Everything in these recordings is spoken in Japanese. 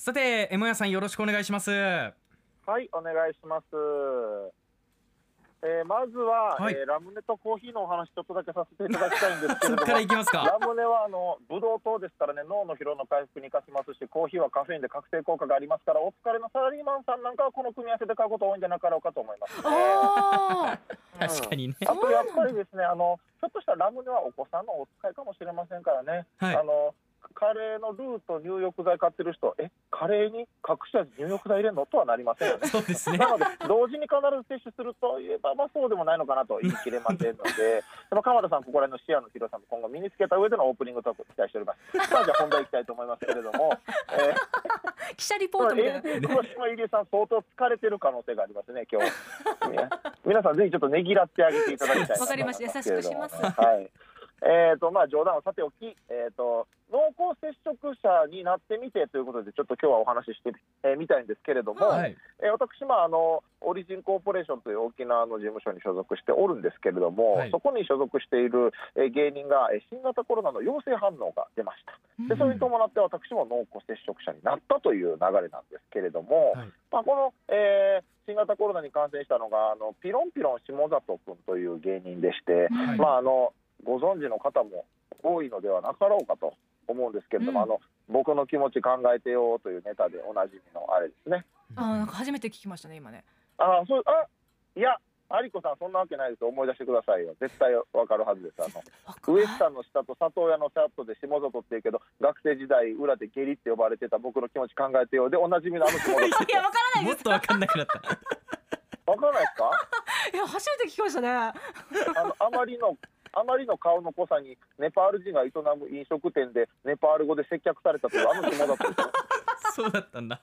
さて M 屋さんよろしくお願いします。はい、お願いします。えーまずは、はい。えーラムネとコーヒーのお話ちょっとだけさせていただきたいんですけれども。そっからいきますか。ラムネはあのブドウ糖ですからね脳の疲労の回復に活かしますしコーヒーはカフェインで覚醒効果がありますからお疲れのサラリーマンさんなんかはこの組み合わせで買うこと多いんじゃなかろうかと思います、ね。あうん確かにね。あとやっぱりですねあのひょっとしたらラムネはお子さんのお使いかもしれませんからね、はい。あのカレーのルーと入浴剤買ってる人えカレーに隠し味入浴剤入れるの？とはなりませんよね。そうですねなので、同時に必ず接種するといえば、まあ、そうでもないのかなと言い切れませんので、その鎌田さん、ここら辺の視野の広さも今後身につけた上でのオープニングトークを期待しております。さあ、じゃあ本題いきたいと思いますけれども、えー記者リポー、ートみたいな。黒島入江さん、相当疲れてる可能性がありますね、今日。ね皆さん、ぜひちょっとねぎらってあげていただきたいわかりました優しくしますはい。えーとまあ、冗談はさておき、えー、と濃厚接触者になってみてということで、ちょっと今日はお話ししてみ、えーみたいんですけれども、はい。えー私、まああの、オリジンコーポレーションという沖縄の事務所に所属しておるんですけれども、はい。そこに所属している、えー芸人が、えー新型コロナの陽性反応が出ました。でそれに伴って私も濃厚接触者になったという流れなんですけれども、はい。まあ、この、えー新型コロナに感染したのがあのピロンピロン下里君という芸人でして、はい。まあ、あのご存知の方も多いのではなかろうかと思うんですけれども、うん。あの僕の気持ち考えてよというネタでおなじみのあれですね。あーなんか初めて聞きましたね今ね。あそうあいや有子さんそんなわけないです。思い出してくださいよ。絶対わかるはずです。あのウエスタンの下と里親のセットで下里っていうけど学生時代裏でゲリって呼ばれてた僕の気持ち考えてよでおなじみのあの下里 いやわからないもっとわかんなくなった。からないですか？いや初めて聞きましたね。あのあまりのあまりの顔の濃さにネパール人が営む飲食店でネパール語で接客されたというあの下里ですよ そうだったんだ。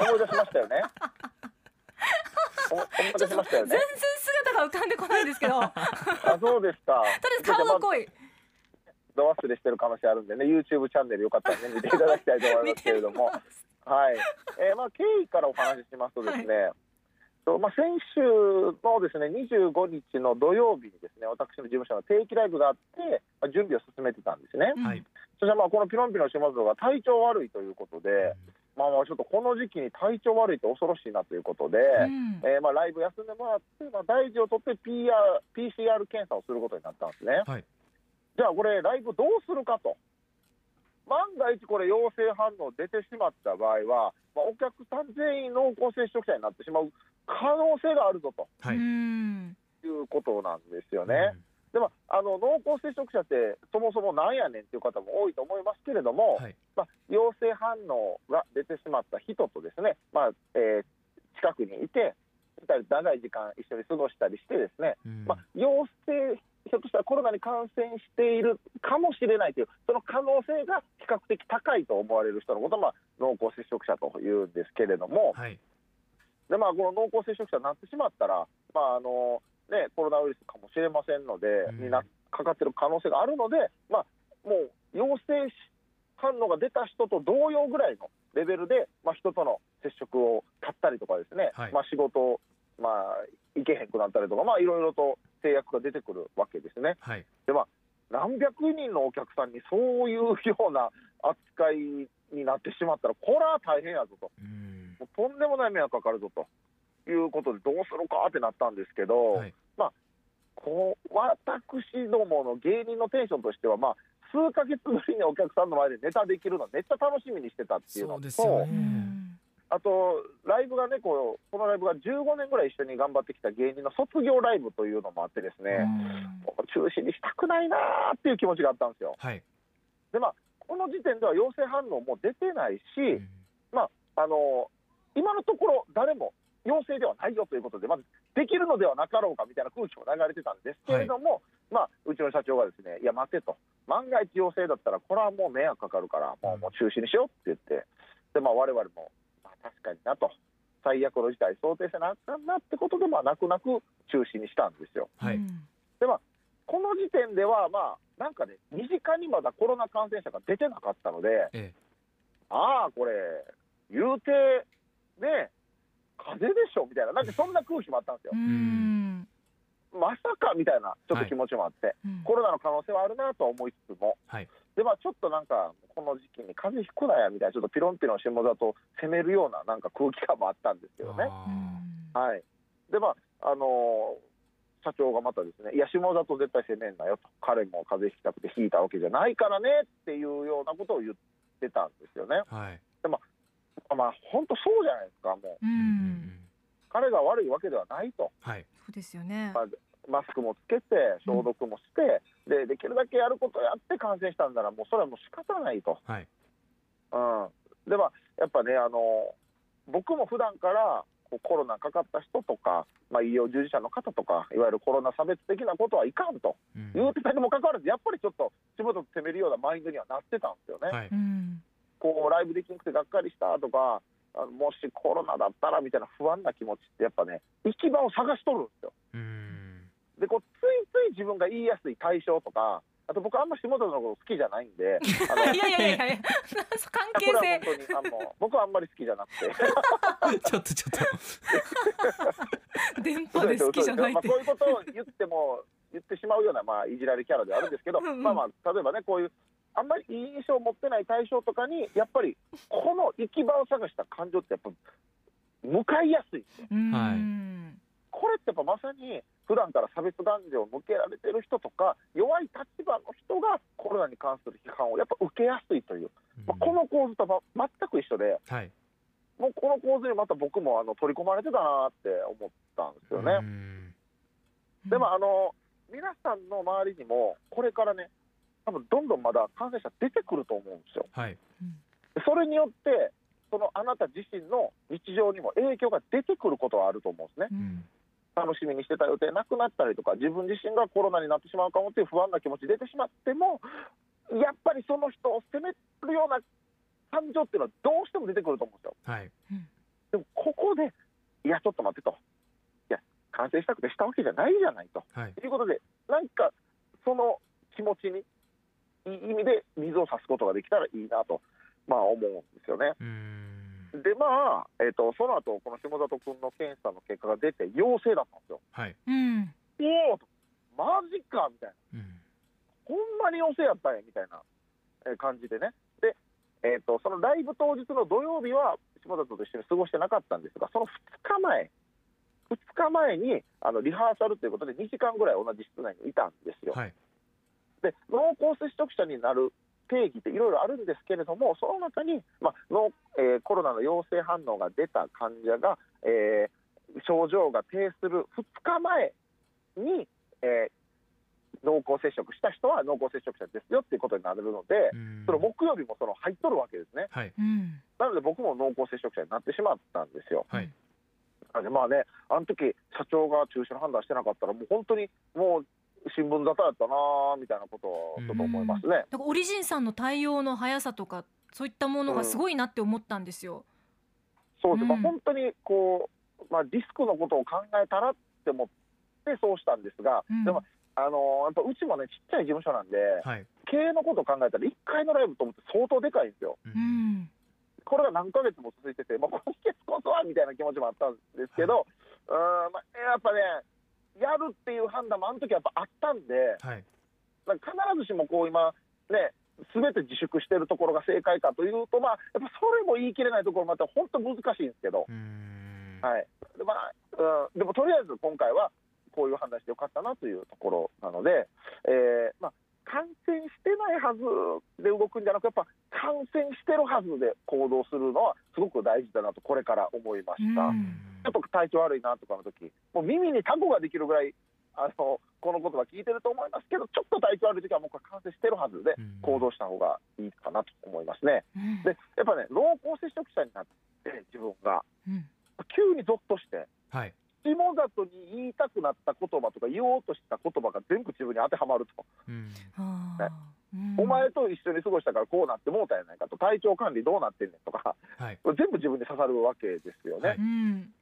思い出しましたよね。お思い出しましたよ全然ね姿が浮かんでこないんですけど。とりあそうですか。あえず顔が濃い。ど忘れしてる可能性あるんでね YouTube チャンネルよかったらね見ていただきたいと思いますけれども。はい、えーまあ経緯からお話ししますとですね、とまあ、先週のですね25日の土曜日にですね私の事務所の定期ライブがあって、まあ、準備を進めてたんですね。はいそしてまあこのピロンピロン島津が体調悪いということで、まあまあちょっとこの時期に体調悪いって恐ろしいなということで、うんえーまあライブ休んでもらって、まあ、大事を取って PR PCR 検査をすることになったんですね。はいじゃあこれライブどうするかと。万が一これ陽性反応出てしまった場合は、まあ、お客さん全員濃厚接触者になってしまう可能性があるぞと。はい。うんいうことなんですよね。でもあの濃厚接触者ってそもそもなんやねんっていう方も多いと思いますけれども、はい。まあ、陽性反応が出てしまった人とですね、まあえー近くにいて2人長い時間一緒に過ごしたりしてですね、うん。まあ、陽性ひょっとしたらコロナに感染しているかもしれないというその可能性が比較的高いと思われる人のことを、まあ、濃厚接触者というんですけれども、はいでまあ、この濃厚接触者になってしまったら、まああのね、コロナウイルスかもしれませんので、うん。になかかってる可能性があるので、まあ、もう陽性反応が出た人と同様ぐらいのレベルで、まあ、人との接触を絶ったりとかですね、はい。まあ、仕事を、まあ、行けへんくなったりとか、まあ、いろいろと制約が出てくるわけですね。はい。でまあ何百人のお客さんにそういうような扱いになってしまったら、これは大変やぞと。うんもうとんでもない迷惑かかるぞということで、どうするかってなったんですけど、はい。こう私どもの芸人のテンションとしては、まあ、数ヶ月ぶりにお客さんの前でネタできるの、めっちゃ楽しみにしてたっていうのそうですよと、ねあと、ライブがねこう、このライブが15年ぐらい一緒に頑張ってきた芸人の卒業ライブというのもあって、ですね、中止にしたくないなーっていう気持ちがあったんですよ。はい。で、まあ、この時点では陽性反応も出てないし、うん。あの今のところ、誰も陽性ではないよということで、まずできるのではなかろうかみたいな空気も流れてたんですけれども、まあ、うちの社長がですね、いや、待てと、万が一陽性だったら、これはもう迷惑かかるから、もうもう中止にしようって言って、で、まあ、我々も、まあ、確かになと、最悪の事態想定せなあかんなってことで、まあ、泣く泣く中止にしたんですよ。はい。で、まあ、この時点では、まあ、なんかね、身近にまだコロナ感染者が出てなかったので、え。ああ、これ、言うて、ね、風邪でしょみたいな、なんかそんな空気もあったんですよ。う。ん。まさかみたいな、ちょっと気持ちもあって、うん。コロナの可能性はあるなとは思いつつも、はい。でまあちょっとなんかこの時期に風邪ひくなやみたいなちょっとピロンピロン下里攻めるようななんか空気感もあったんですけどね。あはい。でまああのー社長がまたですね、いや、下里絶対攻めんなよと、彼も風邪ひきたくて引いたわけじゃないからねっていうようなことを言ってたんですよね。ーはい。まあ、本当そうじゃないですか、もう、ううん。ん彼が悪いわけではないと、はい。そうですよね。まあマスクもつけて、消毒もして、で、できるだけやることをやって感染したんなら、もうそれはもう仕方ないと。はい。うん、で、まあ、やっぱね、あの僕も普段からこうコロナかかった人とか、まあ、医療従事者の方とか、いわゆるコロナ差別的なことはいかんと。うん。言うてたにもかかわらず、やっぱりちょっと仕事を攻めるようなマインドにはなってたんですよね。はい。うんこうライブできなくてがっかりしたとか、あのもしコロナだったらみたいな不安な気持ちって、やっぱね、行き場を探しとるんですよ。うん。でこうついつい自分が言いやすい対象とか、あと僕、あんま下里のこと好きじゃないんで、いやいやいやいや 関係性。本当にあの僕はあんまり好きじゃなくて。ちょっとちょっと。電波で好きじゃないって。まあ、こういうことを言っても言ってしまうような、まあ、いじられキャラではあるんですけど、うんうん。まあまあ例えばねこういうあんまりいい印象を持ってない対象とかにやっぱりこの行き場を探した感情ってやっぱ向かいやすい。これってやっぱまさに普段から差別感情を向けられてる人とか弱い立場の人がコロナに関する批判をやっぱ受けやすいという、まあ、この構図とま全く一緒ではい。もうこの構図にまた僕もあの取り込まれてたなって思ったんですよね。うん。でもあの皆さんの周りにもこれからね多分どんどんまだ感染者出てくると思うんですよ。はいでそれによってそのあなた自身の日常にも影響が出てくることはあると思うんですね。うん楽しみにしてた予定なくなったりとか自分自身がコロナになってしまうかもっていう不安な気持ち出てしまってもやっぱりその人を責めるような感情っていうのはどうしても出てくると思うんですよ。はいでもここでいやちょっと待ってといや感染したくてしたわけじゃないじゃないと。はいということで、なんかその気持ちにいい意味で水を差すことができたらいいなと、まあ、思うんですよね。うんで、まあ、えっとその後この下里君の検査の結果が出て、陽性だったんですよ。はいうんおお、マジかみたいな、うんほんまに陽性やったんやみたいなえー感じでね。で、えっとそのライブ当日の土曜日は、下里と一緒に過ごしてなかったんですが、その2日前、2日前にあのリハーサルということで、2時間ぐらい同じ室内にいたんですよ。はいで濃厚接触者になる定義っていろいろあるんですけれども、その中に、まあのえーコロナの陽性反応が出た患者が、えー症状が呈する2日前に、えー濃厚接触した人は濃厚接触者ですよっていうことになるので、うんその木曜日もその入っとるわけですね。はいうんなので僕も濃厚接触者になってしまったんですよ。はいなのでまあね、あの時社長が中止の判断してなかったら、もう本当にもう新聞沙汰やったなーみたいなことをちょっと思いますね。だからオリジンさんの対応の速さとかそういったものがすごいなって思ったんですよ。そうです、まあ、うん本当にこう、まあ、リスクのことを考えたらって思ってそうしたんですが、うんでも、あのーやっぱうちもね、ちっちゃい事務所なんで、はい経営のことを考えたら、1回のライブと思って相当でかいんですよ。ううんんこれが何ヶ月も続いてて、まあ、今月こそはみたいな気持ちもあったんですけど、うーんまあ、やっぱね、やるっていう判断もあの時はやっぱあったんで、はい。まあ必ずしもこう今、ね、すべて自粛してるところが正解かというと、まあ、やっぱそれも言い切れないところもあって、本当難しいんですけど、うん。はい。でまあうん、でもとりあえず今回はこういう判断してよかったなというところなので、えーまあ、感染してないはずで動くんじゃなく、やっぱ感染してるはずで行動するのはすごく大事だなと、これから思いました。うん。ちょっと体調悪いなとかの時もう耳にタコができるぐらいあのこの言葉聞いてると思いますけど、ちょっと体調悪い時はもうこれ感染してるはずでうん。行動した方がいいかなと思いますね。うん。で、やっぱね、濃厚接触者になって、自分が。うん。急にゾッとして、はい下里に言いたくなった言葉とか、言おうとした言葉が全部自分に当てはまると、うん。あー。うん。お前と一緒に過ごしたからこうなってもうたやないかと、体調管理どうなってんねんとか、はい。全部自分に刺さるわけですよね。はい。うん。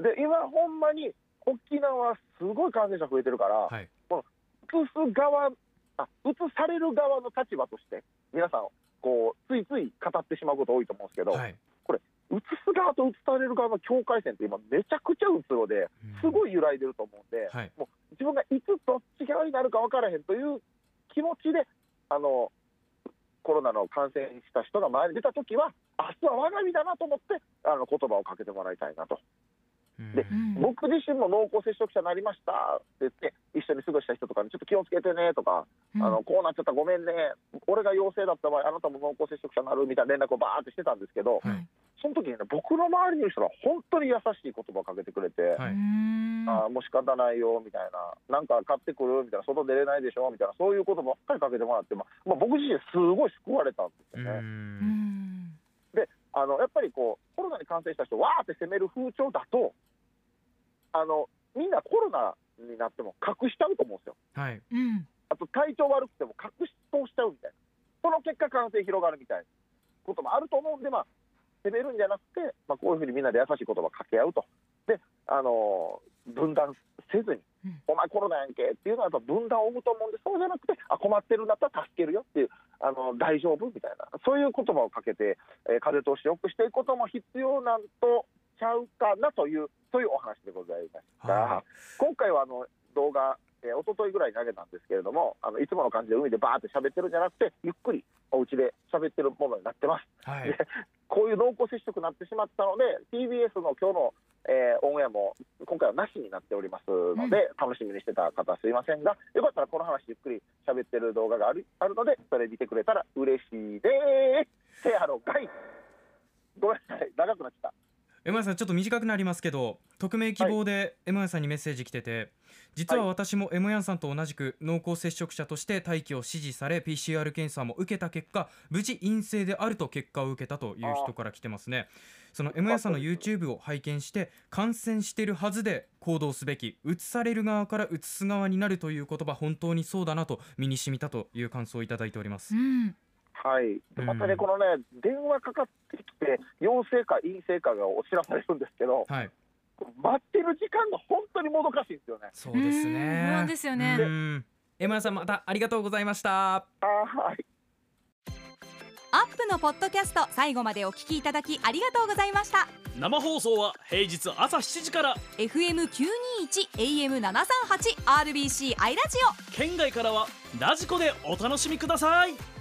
で、今、ほんまに沖縄、すごい感染者増えてるから、はい。移す側あ、移される側の立場として、皆さん、こうついつい語ってしまうこと多いと思うんですけど、はい移す側と移される側の境界線って今、めちゃくちゃうつろで、すごい揺らいでると思うんで、はい。もう自分がいつどっち側になるか分からへんという気持ちで、あのコロナの感染した人が前に出たときは、明日は我が身だなと思って、あの言葉をかけてもらいたいなと。うん。でうん。僕自身も濃厚接触者になりましたって言って、一緒に過ごした人とかにちょっと気をつけてねとか、うん。あのこうなっちゃった、ごめんね、俺が陽性だった場合、あなたも濃厚接触者になるみたいな連絡をバーってしてたんですけど、はいその時にね、僕の周りにいる人が本当に優しい言葉をかけてくれて、はい。あーもう仕方ないよみたいな、なんか買ってくる？みたいな、外出れないでしょ？みたいな、そういうことばっかりかけてもらって、まあまあ、僕自身、すごい救われたんですうよね。であのやっぱりこうコロナに感染した人、わーって責める風潮だとあの、みんなコロナになっても隠しちゃうと思うんですよ。はい。うん。あと体調悪くても隠し通しちゃうみたいな、その結果、感染広がるみたいなこともあると思うんで、まあ、責めるんじゃなくて、まあ、こういうふうにみんなで優しい言葉を掛け合うと、であの分断せずに、うん。お前コロナやんけっていうのはやっぱ分断を生むと思うんで、そうじゃなくて、あ困ってるんだったら助けるよっていう、あの大丈夫みたいな、そういう言葉をかけて、えー風通しを良くしていくことも必要なんとちゃうかなという、そういうお話でございました。は今回はあの動画、えー、一昨日ぐらいに投げたんですけれども、あのいつもの感じで海でバーって喋ってるんじゃなくて、ゆっくりお家で喋ってるものになってます。はいでこういう濃厚接触になってしまったので、TBS の今日の、えーオンエアも今回はなしになっておりますので、楽しみにしてた方、すいませんが、よかったらこの話、ゆっくり喋ってる動画があるあるので、それ見てくれたら嬉しいです。せやろがいごめんなさい、長くなっちゃった。さんちょっと短くなりますけど匿名希望で M さんにメッセージ来てて実は私も M さんと同じく濃厚接触者として待機を指示され PCR 検査も受けた結果無事陰性であると結果を受けたという人から来てますね。その M さんの YouTube を拝見して感染してるはずで行動すべき移される側から移す側になるという言葉本当にそうだなと身に染みたという感想をいただいております。うんはい、うんまたね、このね、電話かかってきて、陽性か陰性かがお知らされるんですけど、はい。待ってる時間が本当にもどかしいんですよね。そうですうん。ね不安ですよね。うん。M さんまたありがとうございました。あーはい。アップのポッドキャスト最後までお聞きいただきありがとうございました。生放送は平日朝7時から。FM921 AM738 RBC アイラジオ。県外からはラジコでお楽しみください